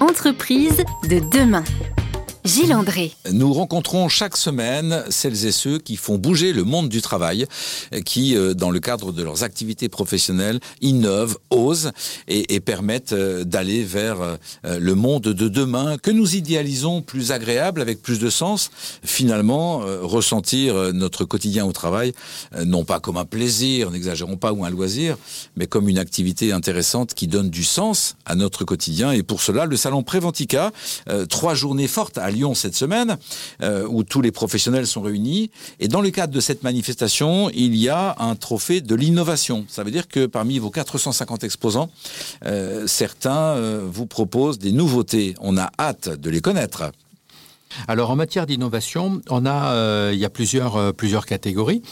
Entreprise de demain. Gilles André. Nous rencontrons chaque semaine celles et ceux qui font bouger le monde du travail, qui, euh, dans le cadre de leurs activités professionnelles, innovent, osent et, permettent euh, d'aller vers euh, le monde de demain que nous idéalisons plus agréable, avec plus de sens. Finalement, ressentir notre quotidien au travail, non pas comme un plaisir, n'exagérons pas, ou un loisir, mais comme une activité intéressante qui donne du sens à notre quotidien. Et pour cela, le salon Préventica, trois journées fortes à Cette semaine, euh, où tous les professionnels sont réunis. Et dans le cadre de cette manifestation, il y a un trophée de l'innovation. Ça veut dire que parmi vos 450 exposants, euh, certains euh, vous proposent des nouveautés. On a hâte de les connaître. Alors en matière d'innovation, euh, il y a plusieurs euh, plusieurs catégories.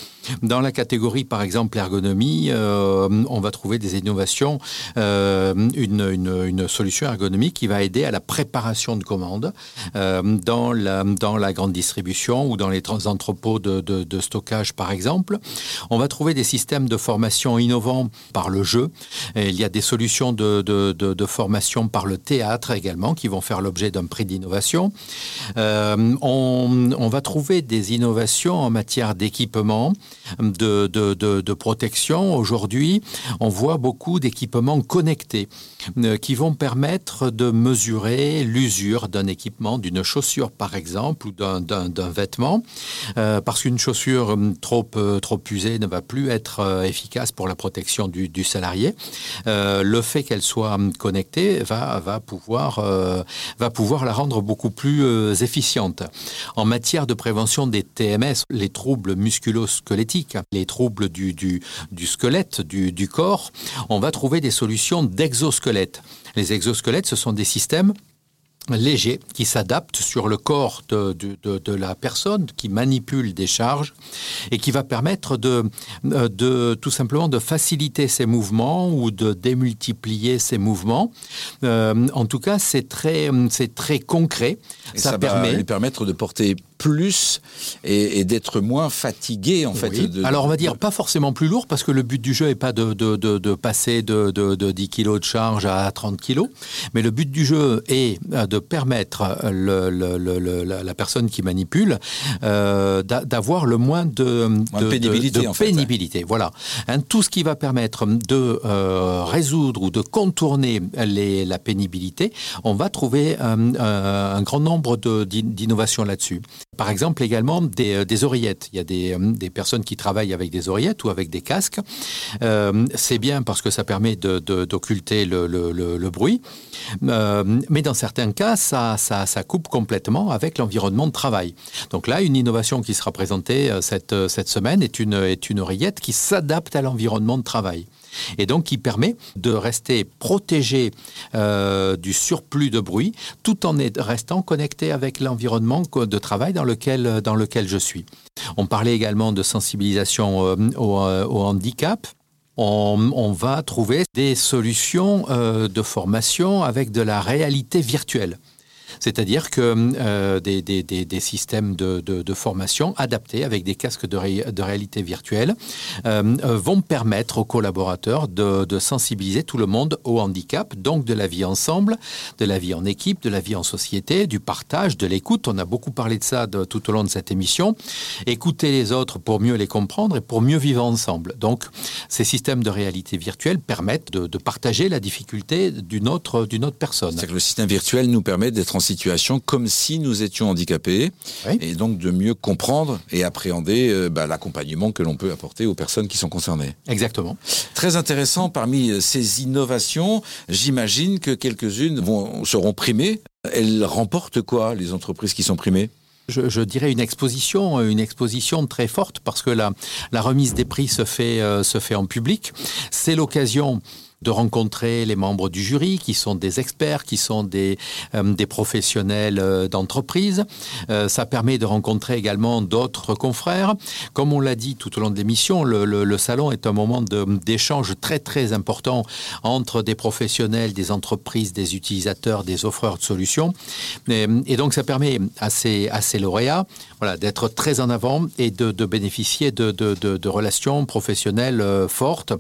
Dans la catégorie par exemple ergonomie, euh, on va trouver des innovations, une, solution ergonomique qui va aider à la préparation de commandes dans la grande distribution ou dans les entrepôts de, stockage par exemple. On va trouver des systèmes de formation innovants par le jeu. Il y a des solutions de, formation par le théâtre également qui vont faire l'objet d'un prix d'innovation. Euh, on, va trouver des innovations en matière d'équipement, de, protection. Aujourd'hui, on voit beaucoup d'équipements connectés euh, qui vont permettre de mesurer l'usure d'un équipement, d'une chaussure par exemple, ou d'un vêtement, euh, parce qu'une chaussure trop, usée ne va plus être efficace pour la protection du, salarié. le fait qu'elle soit connectée va pouvoir la rendre beaucoup plus efficace en matière de prévention des TMS, les troubles musculo-squelettiques, les troubles du, du, squelette, du, du corps, on va trouver des solutions d'exosquelettes. Les exosquelettes, ce sont des systèmes léger qui s'adapte sur le corps de, de, de, la personne qui manipule des charges et qui va permettre de, euh, de tout simplement de faciliter ses mouvements ou de démultiplier ses mouvements. Euh, en tout cas, c'est très, c'est très concret. ça, ça permet va lui permettre de porter plus et, d'être moins fatigué en fait. Alors on va dire pas forcément plus lourd parce que le but du jeu est pas de, de, de, passer de, 10 kg de charge à 30 kg, mais le but du jeu est euh, de permettre le, le, la personne qui manipule euh, d'avoir le moins de, pénibilité. pénibilité. Voilà. Hein, tout ce qui va permettre de euh, résoudre ou de contourner les, la pénibilité, on va trouver un grand nombre d'innovations là-dessus. Par exemple, également des, euh, des oreillettes. Il y a des, euh, des, personnes qui travaillent avec des oreillettes ou avec des casques. Euh, c'est bien parce que ça permet d'occulter le, bruit. mais dans certains cas, ça, coupe complètement avec l'environnement de travail. Donc là, une innovation qui sera présentée cette, cette semaine est une, est une oreillette qui s'adapte à l'environnement de travail et donc qui permet de rester protégé euh, du surplus de bruit tout en restant connecté avec l'environnement de travail dans lequel, dans lequel je suis. On parlait également de sensibilisation euh, euh, au, handicap. On, va trouver des solutions de formation avec de la réalité virtuelle c'est-à-dire que euh, des, des, des, systèmes de, de, formation adaptés avec des casques de, de réalité virtuelle euh, euh, vont permettre aux collaborateurs de, sensibiliser tout le monde au handicap, donc de la vie ensemble, de la vie en équipe, de la vie en société, du partage, de l'écoute. On a beaucoup parlé de ça tout au long de cette émission. Écouter les autres pour mieux les comprendre et pour mieux vivre ensemble. Donc, ces systèmes de réalité virtuelle permettent de, partager la difficulté d'une autre, autre personne. C'est-à-dire que le système virtuel nous permet d'être en situation comme si nous étions handicapés et donc de mieux comprendre et appréhender euh, bah, l'accompagnement que l'on peut apporter aux personnes qui sont concernées. Exactement. Très intéressant parmi euh, ces innovations, j'imagine que quelques-unes seront primées. Elles remportent quoi, les entreprises qui sont primées? Je, dirais une exposition, une exposition très forte parce que la, la remise des prix se fait, euh, se fait en public. C'est l'occasion de rencontrer les membres du jury, qui sont des experts, qui sont des, euh, des professionnels euh, d'entreprise. Euh, ça permet de rencontrer également d'autres confrères. Comme on l'a dit tout au long de l'émission, le, le, salon est un moment d'échange très très important entre des professionnels, des entreprises, des utilisateurs, des offreurs de solutions. Et, et donc ça permet à ces, à ces lauréats voilà, d'être très en avant et de, de bénéficier de, de, de, relations professionnelles fortes.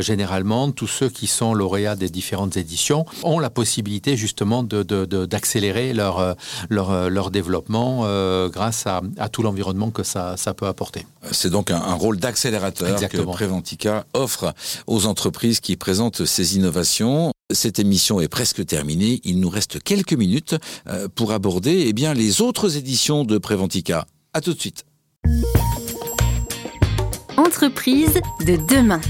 généralement, tous ceux qui sont lauréats des différentes éditions ont la possibilité justement d'accélérer de, leur, leur, leur, développement grâce à, tout l'environnement que ça, ça, peut apporter. C'est donc un, rôle d'accélérateur que Préventica offre aux entreprises qui présentent ces innovations. Cette émission est presque terminée. Il nous reste quelques minutes pour aborder eh bien, les autres éditions de Préventica. À tout de suite. Entreprise de demain.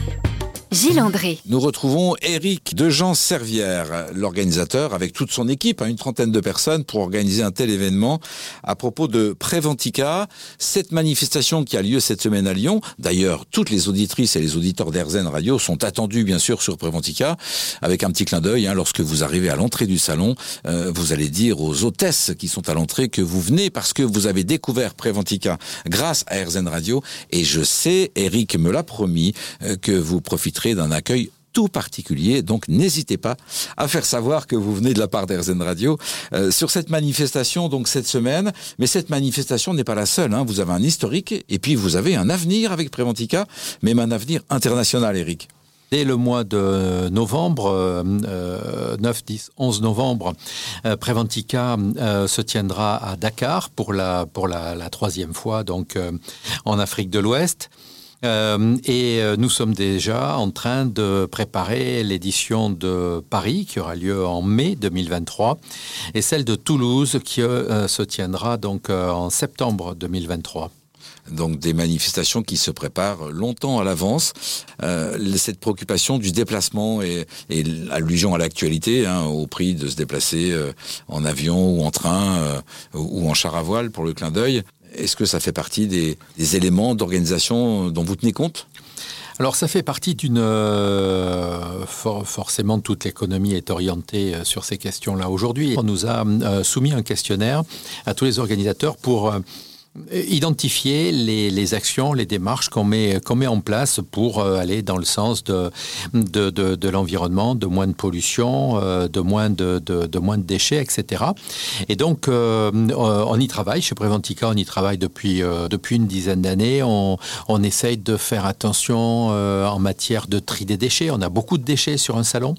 Gilles André. Nous retrouvons Eric Dejean Servière, l'organisateur, avec toute son équipe, hein, une trentaine de personnes, pour organiser un tel événement à propos de Préventica, cette manifestation qui a lieu cette semaine à Lyon. D'ailleurs, toutes les auditrices et les auditeurs d'Airzen Radio sont attendus, bien sûr, sur Préventica, avec un petit clin d'œil. Hein, lorsque vous arrivez à l'entrée du salon, euh, vous allez dire aux hôtesses qui sont à l'entrée que vous venez parce que vous avez découvert Préventica grâce à Airzen Radio. Et je sais, Eric me l'a promis, euh, que vous profitez d'un accueil tout particulier. Donc n'hésitez pas à faire savoir que vous venez de la part d'Airzen Radio euh, sur cette manifestation donc cette semaine. Mais cette manifestation n'est pas la seule. Hein. Vous avez un historique et puis vous avez un avenir avec Préventica, même un avenir international, Eric. Dès le mois de novembre, 9, 10, 11 novembre, euh, Préventica euh, se tiendra à Dakar pour la, pour la, troisième fois donc en Afrique de l'Ouest. Euh, et euh, nous sommes déjà en train de préparer l'édition de Paris qui aura lieu en mai 2023 et celle de Toulouse qui euh, se tiendra donc en septembre 2023 donc des manifestations qui se préparent longtemps à l'avance. cette préoccupation du déplacement et, allusion à l'actualité, hein, au prix de se déplacer en avion ou en train ou en char à voile pour le clin d'œil. Est-ce que ça fait partie des, éléments d'organisation dont vous tenez compte? Alors ça fait partie d'une... Euh, forcément, toute l'économie est orientée euh, sur ces questions-là aujourd'hui. On nous a euh, soumis un questionnaire à tous les organisateurs pour identifier les, actions, les démarches qu'on met, qu'on met en place pour euh, aller dans le sens de, de, de, l'environnement, de moins de pollution, euh, de, moins de, de, moins de déchets, etc. Et donc, euh, on y travaille. Chez Préventica, on y travaille depuis, depuis une dizaine d'années. On, on essaye de faire attention en matière de tri des déchets. On a beaucoup de déchets sur un salon.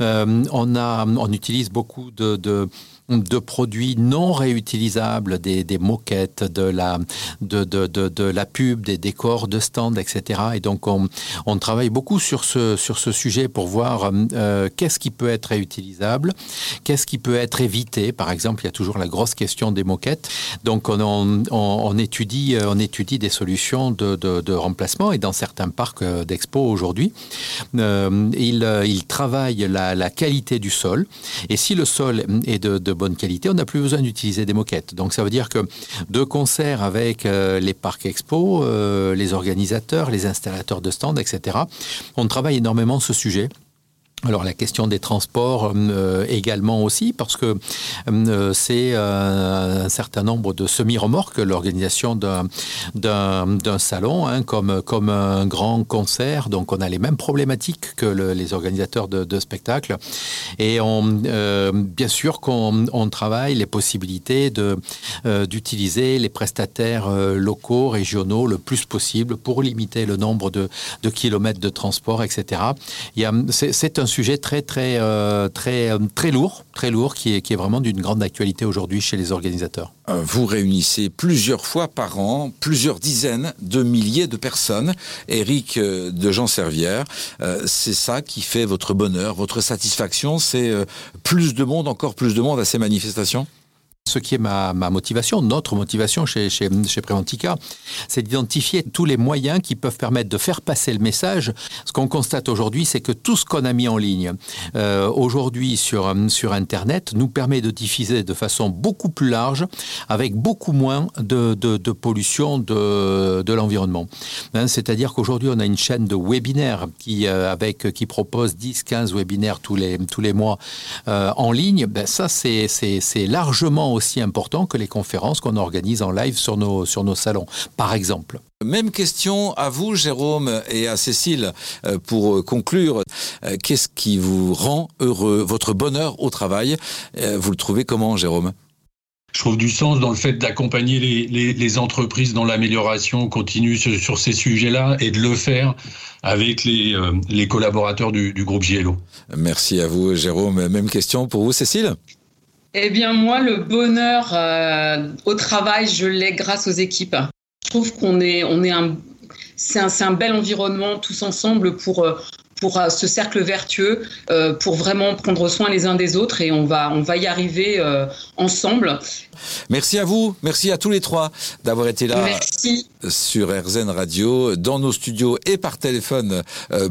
on, a, on utilise beaucoup de, de de produits non réutilisables, des, moquettes, de la, de, de, de, la pub, des décors de stand, etc. Et donc on, on travaille beaucoup sur ce, sur ce sujet pour voir euh, qu'est-ce qui peut être réutilisable, qu'est-ce qui peut être évité. Par exemple, il y a toujours la grosse question des moquettes. Donc on, on, on étudie, euh, on étudie des solutions de, de, remplacement et dans certains parcs euh, d'expo aujourd'hui, euh, il, il travaille la, la, qualité du sol. Et si le sol est de, de bonne qualité, on n'a plus besoin d'utiliser des moquettes. Donc ça veut dire que de concert avec euh, les parcs expo, euh, les organisateurs, les installateurs de stands, etc., on travaille énormément ce sujet. Alors la question des transports euh, également aussi, parce que euh, c'est euh, un certain nombre de semi-remorques, l'organisation d'un salon, hein, comme, comme un grand concert, donc on a les mêmes problématiques que les organisateurs de, spectacles. Et on, bien sûr qu'on travaille les possibilités d'utiliser les prestataires locaux, régionaux, le plus possible pour limiter le nombre de, de kilomètres de transport, etc. C'est sujet très très euh, très euh, très lourd, très lourd, qui est vraiment d'une grande actualité aujourd'hui chez les organisateurs. Euh, vous réunissez plusieurs fois par an plusieurs dizaines de milliers de personnes. Eric de Jean Servière, c'est ça qui fait votre bonheur, votre satisfaction, c'est plus de monde, encore plus de monde à ces manifestations? Ce qui est ma, motivation, notre motivation chez, chez, chez Préventica, c'est d'identifier tous les moyens qui peuvent permettre de faire passer le message. Ce qu'on constate aujourd'hui, c'est que tout ce qu'on a mis en ligne euh, aujourd'hui sur, sur Internet nous permet de diffuser de façon beaucoup plus large, avec beaucoup moins de, de, pollution de, de l'environnement. Hein, c'est-à-dire qu'aujourd'hui, on a une chaîne de webinaires qui, euh, avec, qui propose 10-15 webinaires tous les, tous les mois euh, en ligne. Ben, ça, c'est largement aussi important que les conférences qu'on organise en live sur nos, sur nos salons, par exemple. Même question à vous, Jérôme, et à Cécile, euh, pour conclure. Euh, qu'est-ce qui vous rend heureux, votre bonheur au travail? Euh, Vous le trouvez comment, Jérôme? Je trouve du sens dans le fait d'accompagner les, entreprises dans l'amélioration continue sur, ces sujets-là et de le faire avec les, euh, collaborateurs du, groupe JLO. Merci à vous, Jérôme. Même question pour vous, Cécile? Eh bien, moi, le bonheur euh, au travail, je l'ai grâce aux équipes. Je trouve qu'on est, on est un, c'est un, un, bel environnement tous ensemble pour, euh, pour euh, ce cercle vertueux, euh, pour vraiment prendre soin les uns des autres et on va, on va y arriver euh, ensemble. Merci à vous, merci à tous les trois d'avoir été là merci. sur RZN Radio, dans nos studios et par téléphone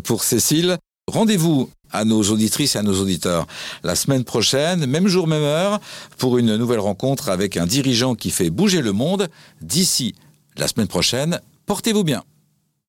pour Cécile. Rendez-vous à nos auditrices et à nos auditeurs la semaine prochaine, même jour, même heure, pour une nouvelle rencontre avec un dirigeant qui fait bouger le monde. D'ici la semaine prochaine, portez-vous bien.